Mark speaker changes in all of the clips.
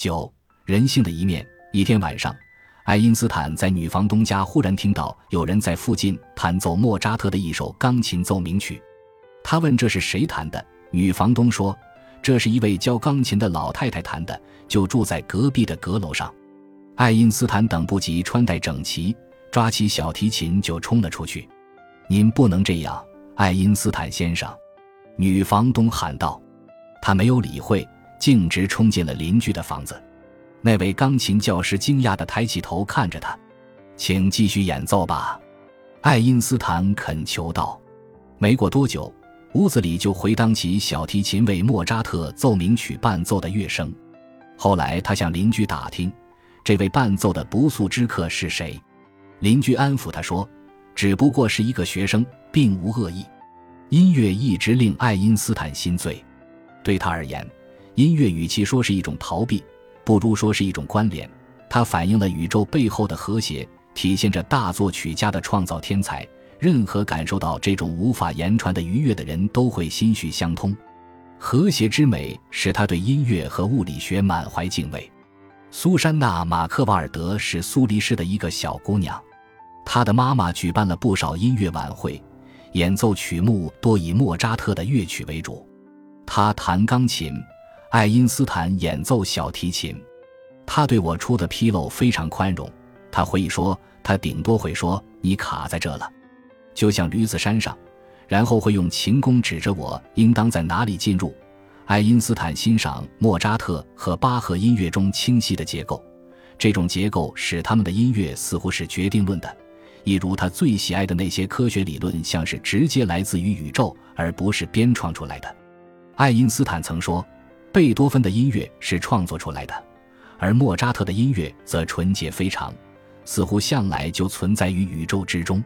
Speaker 1: 九人性的一面。一天晚上，爱因斯坦在女房东家忽然听到有人在附近弹奏莫扎特的一首钢琴奏鸣曲。他问这是谁弹的，女房东说：“这是一位教钢琴的老太太弹的，就住在隔壁的阁楼上。”爱因斯坦等不及穿戴整齐，抓起小提琴就冲了出去。“您不能这样，爱因斯坦先生！”女房东喊道。他没有理会，径直冲进了邻居的房子。那位钢琴教师惊讶地抬起头看着他，“请继续演奏吧。”爱因斯坦恳求道。没过多久，屋子里就回荡起小提琴为莫扎特奏鸣曲伴奏的乐声。后来他向邻居打听，这位伴奏的不速之客是谁。邻居安抚他说：“只不过是一个学生，并无恶意。”音乐一直令爱因斯坦心醉。对他而言，音乐与其说是一种逃避，不如说是一种关联。它反映了宇宙背后的和谐，体现着大作曲家的创造天才。任何感受到这种无法言传的愉悦的人都会心绪相通。和谐之美使他对音乐和物理学满怀敬畏。苏珊娜·马克瓦尔德是苏黎世的一个小姑娘，她的妈妈举办了不少音乐晚会，演奏曲目多以莫扎特的乐曲为主。她弹钢琴，爱因斯坦演奏小提琴。他对我出的纰漏非常宽容。他回忆说：“他顶多会说你卡在这了，就像驴子山上。”然后会用琴弓指着我，应当在哪里进入。爱因斯坦欣赏莫扎特和巴赫音乐中清晰的结构，这种结构使他们的音乐似乎是决定论的，一如他最喜爱的那些科学理论，像是直接来自于宇宙，而不是编创出来的。爱因斯坦曾说：“贝多芬的音乐是创作出来的，而莫扎特的音乐则纯洁非常，似乎向来就存在于宇宙之中。”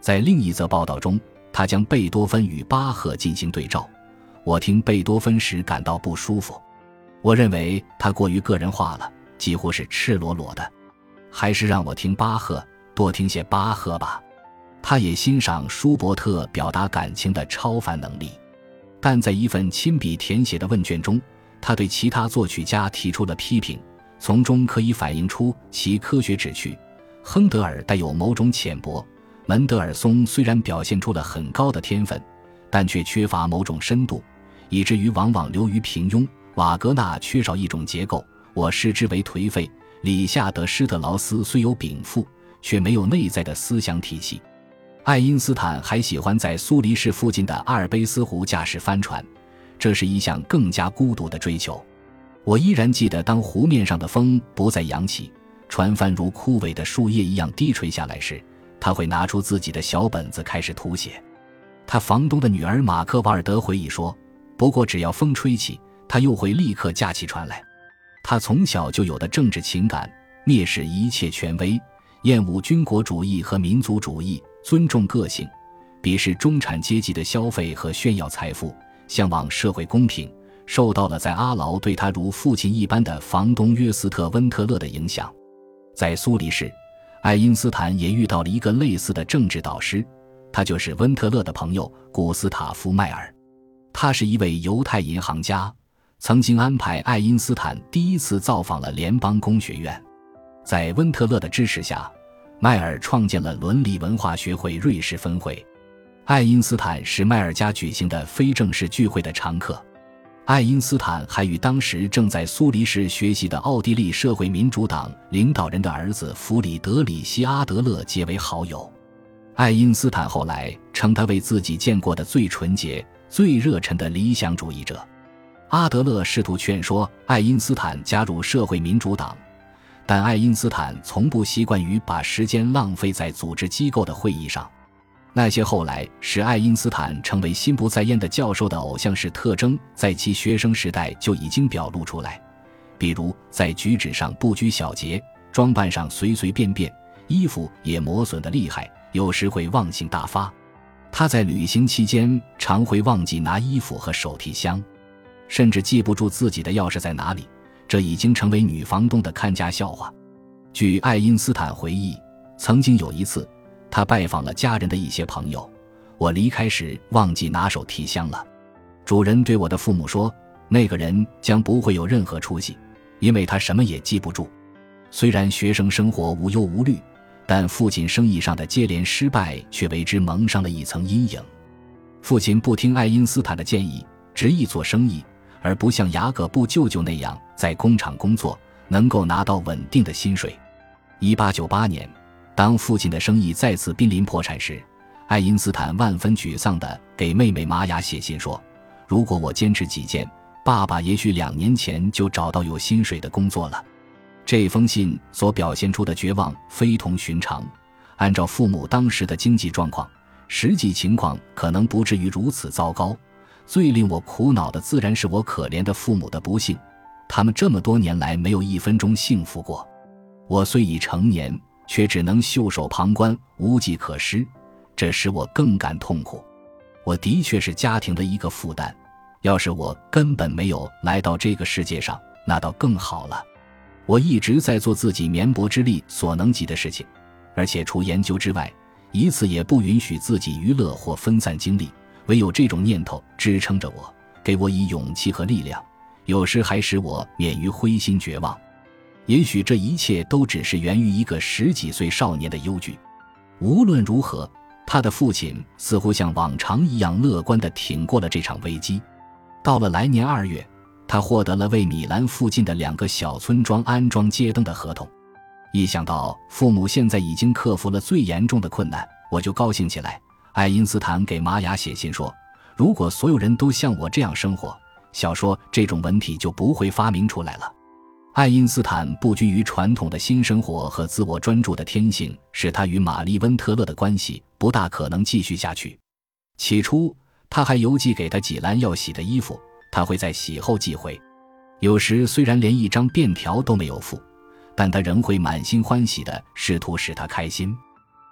Speaker 1: 在另一则报道中，他将贝多芬与巴赫进行对照。我听贝多芬时感到不舒服，我认为他过于个人化了，几乎是赤裸裸的。还是让我听巴赫，多听些巴赫吧。他也欣赏舒伯特表达感情的超凡能力。但在一份亲笔填写的问卷中，他对其他作曲家提出了批评，从中可以反映出其科学旨趣。亨德尔带有某种浅薄，门德尔松虽然表现出了很高的天分，但却缺乏某种深度，以至于往往流于平庸。瓦格纳缺少一种结构，我视之为颓废。里夏德施特劳斯虽有禀赋，却没有内在的思想体系。爱因斯坦还喜欢在苏黎世附近的阿尔卑斯湖驾驶帆船，这是一项更加孤独的追求。我依然记得，当湖面上的风不再扬起，船帆如枯萎的树叶一样低垂下来时，他会拿出自己的小本子开始涂写。他房东的女儿马克瓦尔德回忆说：“不过只要风吹起，他又会立刻架起船来。他从小就有的政治情感，蔑视一切权威，厌恶军国主义和民族主义。”尊重个性，鄙视中产阶级的消费和炫耀财富，向往社会公平，受到了在阿劳对他如父亲一般的房东约斯特·温特勒的影响。在苏黎世，爱因斯坦也遇到了一个类似的政治导师，他就是温特勒的朋友古斯塔夫·迈尔。他是一位犹太银行家，曾经安排爱因斯坦第一次造访了联邦工学院。在温特勒的支持下。迈尔创建了伦理文化学会瑞士分会，爱因斯坦是迈尔家举行的非正式聚会的常客。爱因斯坦还与当时正在苏黎世学习的奥地利社会民主党领导人的儿子弗里德里希·阿德勒结为好友。爱因斯坦后来称他为自己见过的最纯洁、最热忱的理想主义者。阿德勒试图劝说爱因斯坦加入社会民主党。但爱因斯坦从不习惯于把时间浪费在组织机构的会议上。那些后来使爱因斯坦成为心不在焉的教授的偶像式特征，在其学生时代就已经表露出来，比如在举止上不拘小节，装扮上随随便便，衣服也磨损的厉害，有时会忘性大发。他在旅行期间常会忘记拿衣服和手提箱，甚至记不住自己的钥匙在哪里。这已经成为女房东的看家笑话。据爱因斯坦回忆，曾经有一次，他拜访了家人的一些朋友。我离开时忘记拿手提箱了。主人对我的父母说：“那个人将不会有任何出息。”因为他什么也记不住。虽然学生生活无忧无虑，但父亲生意上的接连失败却为之蒙上了一层阴影。父亲不听爱因斯坦的建议，执意做生意，而不像雅各布舅舅那样在工厂工作，能够拿到稳定的薪水。一八九八年，当父亲的生意再次濒临破产时，爱因斯坦万分沮丧地给妹妹玛雅写信说：“如果我坚持己见，爸爸也许两年前就找到有薪水的工作了。”这封信所表现出的绝望非同寻常。按照父母当时的经济状况，实际情况可能不至于如此糟糕。最令我苦恼的自然是我可怜的父母的不幸，他们这么多年来没有一分钟幸福过。我虽已成年，却只能袖手旁观，无计可施，这使我更感痛苦。我的确是家庭的一个负担。要是我根本没有来到这个世界上，那倒更好了。我一直在做自己绵薄之力所能及的事情，而且除研究之外，一次也不允许自己娱乐或分散精力。唯有这种念头支撑着我，给我以勇气和力量，有时还使我免于灰心绝望。也许这一切都只是源于一个十几岁少年的忧惧。无论如何，他的父亲似乎像往常一样乐观地挺过了这场危机。到了来年二月。他获得了为米兰附近的两个小村庄安装街灯的合同。一想到父母现在已经克服了最严重的困难，我就高兴起来。爱因斯坦给玛雅写信说：“如果所有人都像我这样生活，小说这种文体就不会发明出来了。”爱因斯坦不拘于传统的新生活和自我专注的天性，使他与玛丽温特勒的关系不大可能继续下去。起初，他还邮寄给他几篮要洗的衣服。他会在洗后寄回，有时虽然连一张便条都没有付，但他仍会满心欢喜地试图使他开心。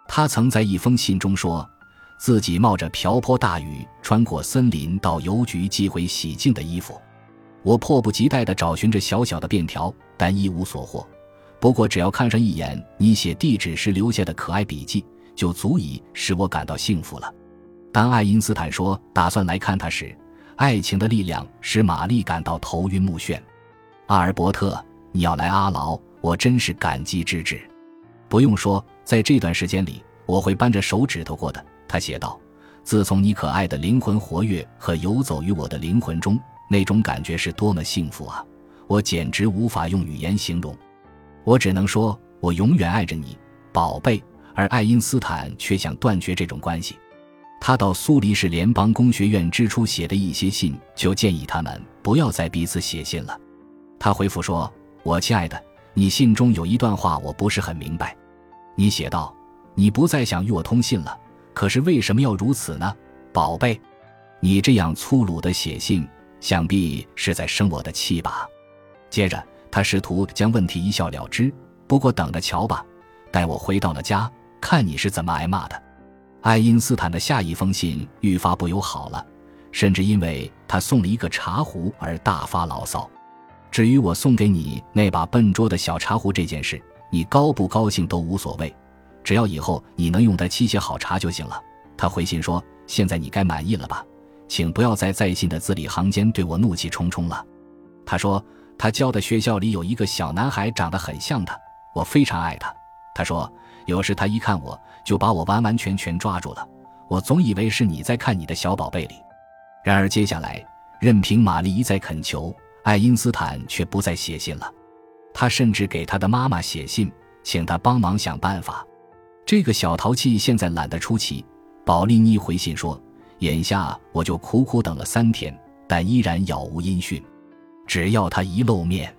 Speaker 1: 他曾在一封信中说，自己冒着瓢泼大雨穿过森林到邮局寄回洗净的衣服。我迫不及待地找寻着小小的便条，但一无所获。不过，只要看上一眼你写地址时留下的可爱笔记，就足以使我感到幸福了。当爱因斯坦说打算来看他时，爱情的力量使玛丽感到头晕目眩。阿尔伯特，你要来阿劳，我真是感激之至。不用说，在这段时间里，我会扳着手指头过的。他写道：“自从你可爱的灵魂活跃和游走于我的灵魂中，那种感觉是多么幸福啊！我简直无法用语言形容。我只能说，我永远爱着你，宝贝。”而爱因斯坦却想断绝这种关系。他到苏黎世联邦工学院之初写的一些信，就建议他们不要再彼此写信了。他回复说：“我亲爱的，你信中有一段话我不是很明白。你写道，你不再想与我通信了，可是为什么要如此呢，宝贝？你这样粗鲁的写信，想必是在生我的气吧？”接着，他试图将问题一笑了之。不过等着瞧吧，待我回到了家，看你是怎么挨骂的。爱因斯坦的下一封信愈发不友好了，甚至因为他送了一个茶壶而大发牢骚。至于我送给你那把笨拙的小茶壶这件事，你高不高兴都无所谓，只要以后你能用它沏些好茶就行了。他回信说：“现在你该满意了吧？请不要再在信的字里行间对我怒气冲冲了。”他说他教的学校里有一个小男孩长得很像他，我非常爱他。他说。有时他一看我就把我完完全全抓住了，我总以为是你在看你的小宝贝里。然而接下来，任凭玛丽一再恳求，爱因斯坦却不再写信了。他甚至给他的妈妈写信，请他帮忙想办法。这个小淘气现在懒得出奇。保利尼回信说：“眼下我就苦苦等了三天，但依然杳无音讯。只要他一露面，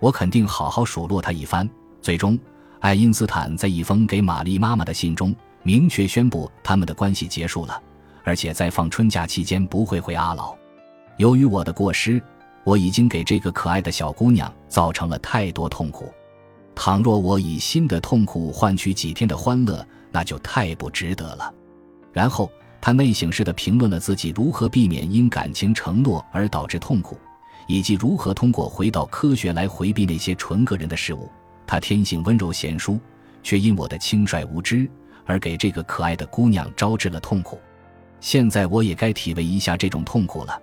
Speaker 1: 我肯定好好数落他一番。”最终。爱因斯坦在一封给玛丽妈妈的信中明确宣布他们的关系结束了，而且在放春假期间不会回阿劳。由于我的过失，我已经给这个可爱的小姑娘造成了太多痛苦。倘若我以新的痛苦换取几天的欢乐，那就太不值得了。然后他内省式的评论了自己如何避免因感情承诺而导致痛苦，以及如何通过回到科学来回避那些纯个人的事物。他天性温柔贤淑，却因我的轻率无知而给这个可爱的姑娘招致了痛苦。现在我也该体味一下这种痛苦了，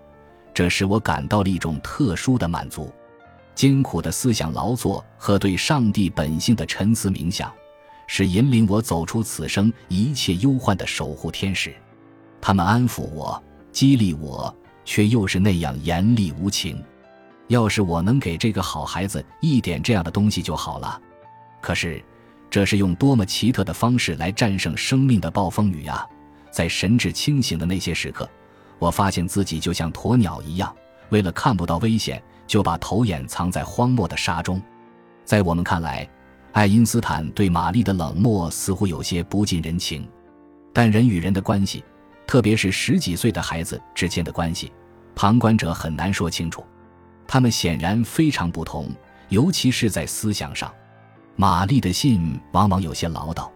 Speaker 1: 这使我感到了一种特殊的满足。艰苦的思想劳作和对上帝本性的沉思冥想，是引领我走出此生一切忧患的守护天使。他们安抚我，激励我，却又是那样严厉无情。要是我能给这个好孩子一点这样的东西就好了。可是，这是用多么奇特的方式来战胜生命的暴风雨呀！在神志清醒的那些时刻，我发现自己就像鸵鸟一样，为了看不到危险，就把头眼藏在荒漠的沙中。在我们看来，爱因斯坦对玛丽的冷漠似乎有些不近人情，但人与人的关系，特别是十几岁的孩子之间的关系，旁观者很难说清楚。他们显然非常不同，尤其是在思想上。玛丽的信往往有些唠叨，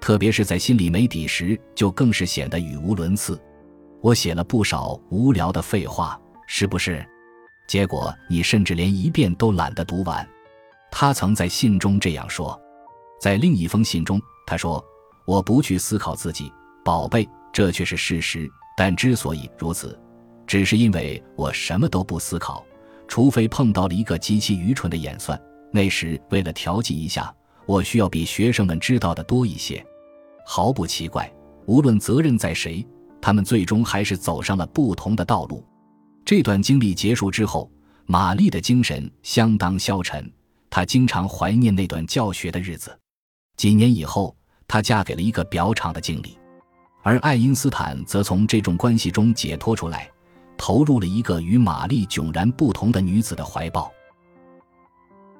Speaker 1: 特别是在心里没底时，就更是显得语无伦次。我写了不少无聊的废话，是不是？结果你甚至连一遍都懒得读完。他曾在信中这样说。在另一封信中，他说：“我不去思考自己，宝贝，这却是事实。但之所以如此，只是因为我什么都不思考。”除非碰到了一个极其愚蠢的演算，那时为了调剂一下，我需要比学生们知道的多一些。毫不奇怪，无论责任在谁，他们最终还是走上了不同的道路。这段经历结束之后，玛丽的精神相当消沉，她经常怀念那段教学的日子。几年以后，她嫁给了一个表厂的经理，而爱因斯坦则从这种关系中解脱出来。投入了一个与玛丽迥然不同的女子的怀抱。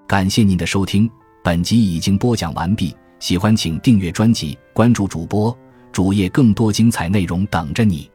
Speaker 1: 感谢您的收听，本集已经播讲完毕。喜欢请订阅专辑，关注主播主页，更多精彩内容等着你。